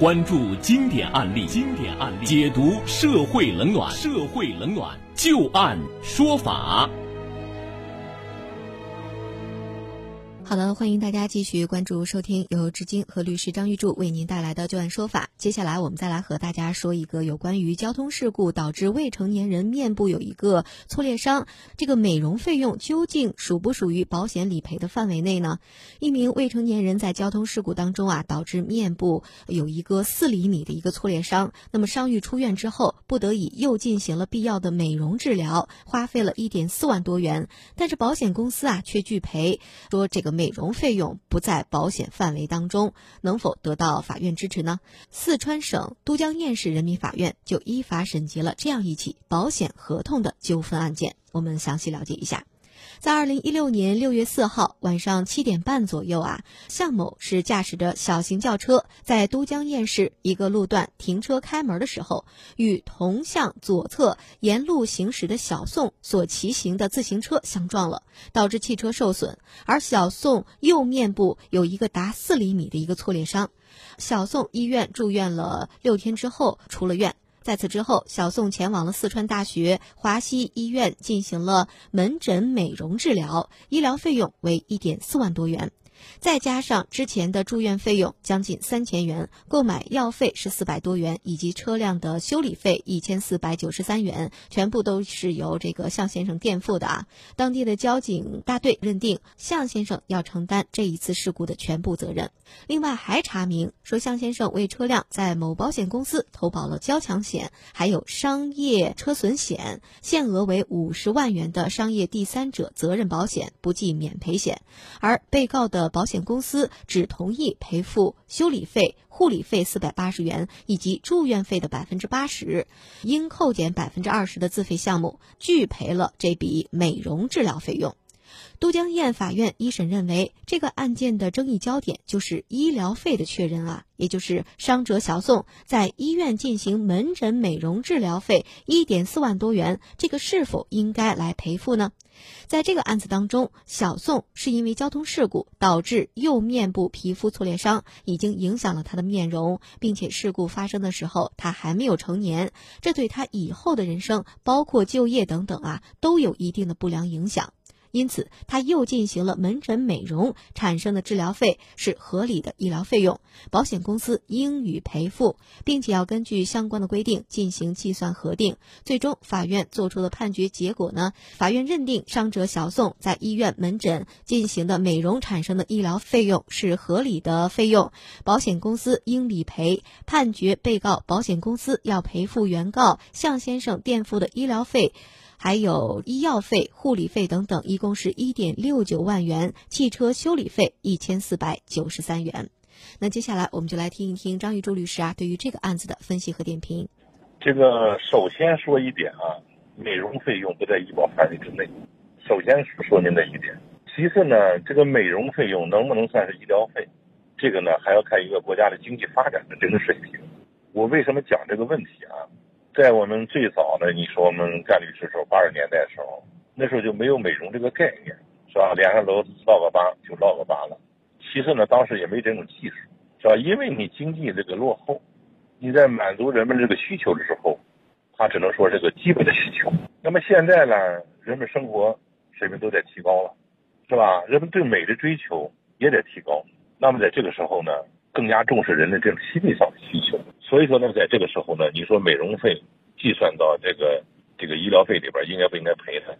关注经典案例，经典案例解读社会冷暖，社会冷暖就案说法。好的，欢迎大家继续关注收听由志金和律师张玉柱为您带来的《就案说法》。接下来我们再来和大家说一个有关于交通事故导致未成年人面部有一个挫裂伤，这个美容费用究竟属不属于保险理赔的范围内呢？一名未成年人在交通事故当中啊，导致面部有一个四厘米的一个挫裂伤，那么伤愈出院之后，不得已又进行了必要的美容治疗，花费了一点四万多元，但是保险公司啊却拒赔，说这个。美容费用不在保险范围当中，能否得到法院支持呢？四川省都江堰市人民法院就依法审结了这样一起保险合同的纠纷案件，我们详细了解一下。在二零一六年六月四号晚上七点半左右啊，向某是驾驶着小型轿车在都江堰市一个路段停车开门的时候，与同向左侧沿路行驶的小宋所骑行的自行车相撞了，导致汽车受损，而小宋右面部有一个达四厘米的一个挫裂伤，小宋医院住院了六天之后出了院。在此之后，小宋前往了四川大学华西医院进行了门诊美容治疗，医疗费用为一点四万多元。再加上之前的住院费用将近三千元，购买药费是四百多元，以及车辆的修理费一千四百九十三元，全部都是由这个向先生垫付的啊。当地的交警大队认定向先生要承担这一次事故的全部责任。另外还查明说，向先生为车辆在某保险公司投保了交强险，还有商业车损险，限额为五十万元的商业第三者责任保险不计免赔险，而被告的。保险公司只同意赔付修理费、护理费四百八十元以及住院费的百分之八十，应扣减百分之二十的自费项目，拒赔了这笔美容治疗费用。都江堰法院一审认为，这个案件的争议焦点就是医疗费的确认啊，也就是伤者小宋在医院进行门诊美容治疗费一点四万多元，这个是否应该来赔付呢？在这个案子当中，小宋是因为交通事故导致右面部皮肤挫裂伤，已经影响了他的面容，并且事故发生的时候他还没有成年，这对他以后的人生，包括就业等等啊，都有一定的不良影响。因此，他又进行了门诊美容，产生的治疗费是合理的医疗费用，保险公司应予赔付，并且要根据相关的规定进行计算核定。最终，法院作出的判决结果呢？法院认定伤者小宋在医院门诊进行的美容产生的医疗费用是合理的费用，保险公司应理赔。判决被告保险公司要赔付原告向先生垫付的医疗费。还有医药费、护理费等等，一共是一点六九万元，汽车修理费一千四百九十三元。那接下来我们就来听一听张玉柱律师啊对于这个案子的分析和点评。这个首先说一点啊，美容费用不在医保范围之内，首先说您的一点。其次呢，这个美容费用能不能算是医疗费，这个呢还要看一个国家的经济发展的这个水平。我为什么讲这个问题啊？在我们最早的，你说我们干律师时候，八十年代的时候，那时候就没有美容这个概念，是吧？脸上都落个疤就落个疤了。其次呢，当时也没这种技术，是吧？因为你经济这个落后，你在满足人们这个需求的时候，他只能说这个基本的需求。那么现在呢，人们生活水平都在提高了，是吧？人们对美的追求也在提高。那么在这个时候呢？更加重视人的这种心理上的需求，所以说呢，在这个时候呢，你说美容费计算到这个这个医疗费里边，应该不应该赔他？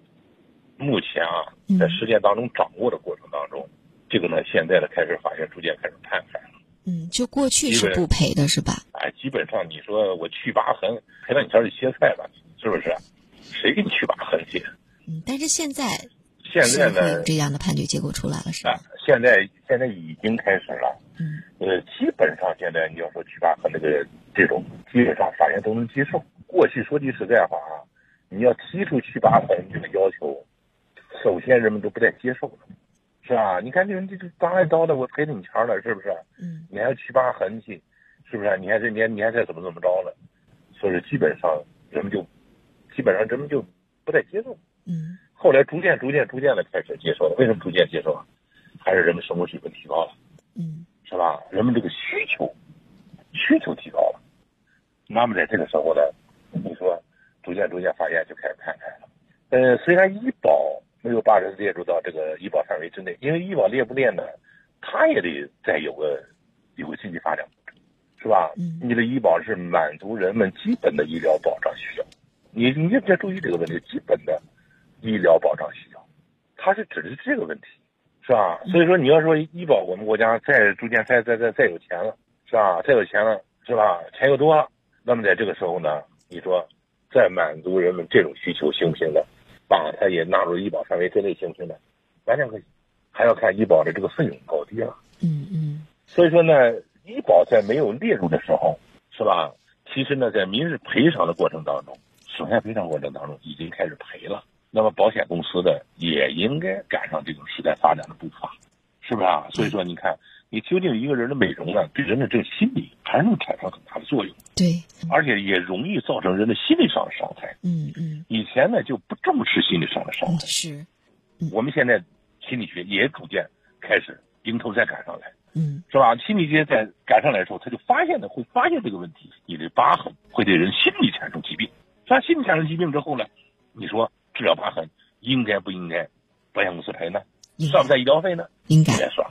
目前啊，在实践当中掌握的过程当中，这个呢，现在呢开始法院逐渐开始判开了。嗯，就过去是不赔的是吧？哎，基本上你说我去疤痕，赔到你家里切菜吧，是不是？谁给你去疤痕去？嗯，但是现在现在呢，这样的判决结果出来了是吧？现在现在已经开始了。嗯，呃，基本上现在你要说去疤和那个这种，基本上法院都能接受。过去说句实在话啊，你要提出去疤痕这个要求，首先人们都不太接受了，是吧？你看这人这这刀来刀的，我赔你钱了，是不是？嗯，你还要去疤痕去，是不是？你还这你还你还再怎么怎么着了？所以基本上人们就，基本上人们就不太接受。嗯，后来逐渐逐渐逐渐的开始接受了。为什么逐渐接受啊？还是人们生活水平提高了。嗯。是吧？人们这个需求需求提高了那么在这个时候呢，你说逐渐逐渐发现就开始摊开了。呃，虽然医保没有把人列入到这个医保范围之内，因为医保列不列呢，它也得再有个有个经济发展，是吧？嗯你的医保是满足人们基本的医疗保障需要，你你也得注意这个问题，基本的医疗保障需要，它是指的是这个问题，是吧？所以说你要说医保，我们国家再逐渐再再再再有钱了，是吧？再有钱了，是吧？钱又多了，那么在这个时候呢，你说再满足人们这种需求行不行呢？把它也纳入医保范围之内行不行呢？完全可以，还要看医保的这个费用高低了。嗯嗯所以说呢，医保在没有列入的时候，是吧？其实呢，在民事赔偿的过程当中，损害赔偿过程当中已经开始赔了。那么保险公司的也应该赶上这种时代发展的步伐，是不是啊？所以说，你看，你究竟一个人的美容呢，对人的这个心理还能产生很大的作用，对，而且也容易造成人的心理上的伤害。嗯嗯以前呢就不重视心理上的伤嗯害，是，我们现在心理学也逐渐开始迎头再赶上来。嗯是吧？心理学在赶上来的时候，他就发现的，会发现这个问题，你的疤痕会对人心理产生疾病。那心理产生疾病之后呢，你说治疗疤痕应该不应该保险公司赔呢？算不算医疗费呢？应该应。该算。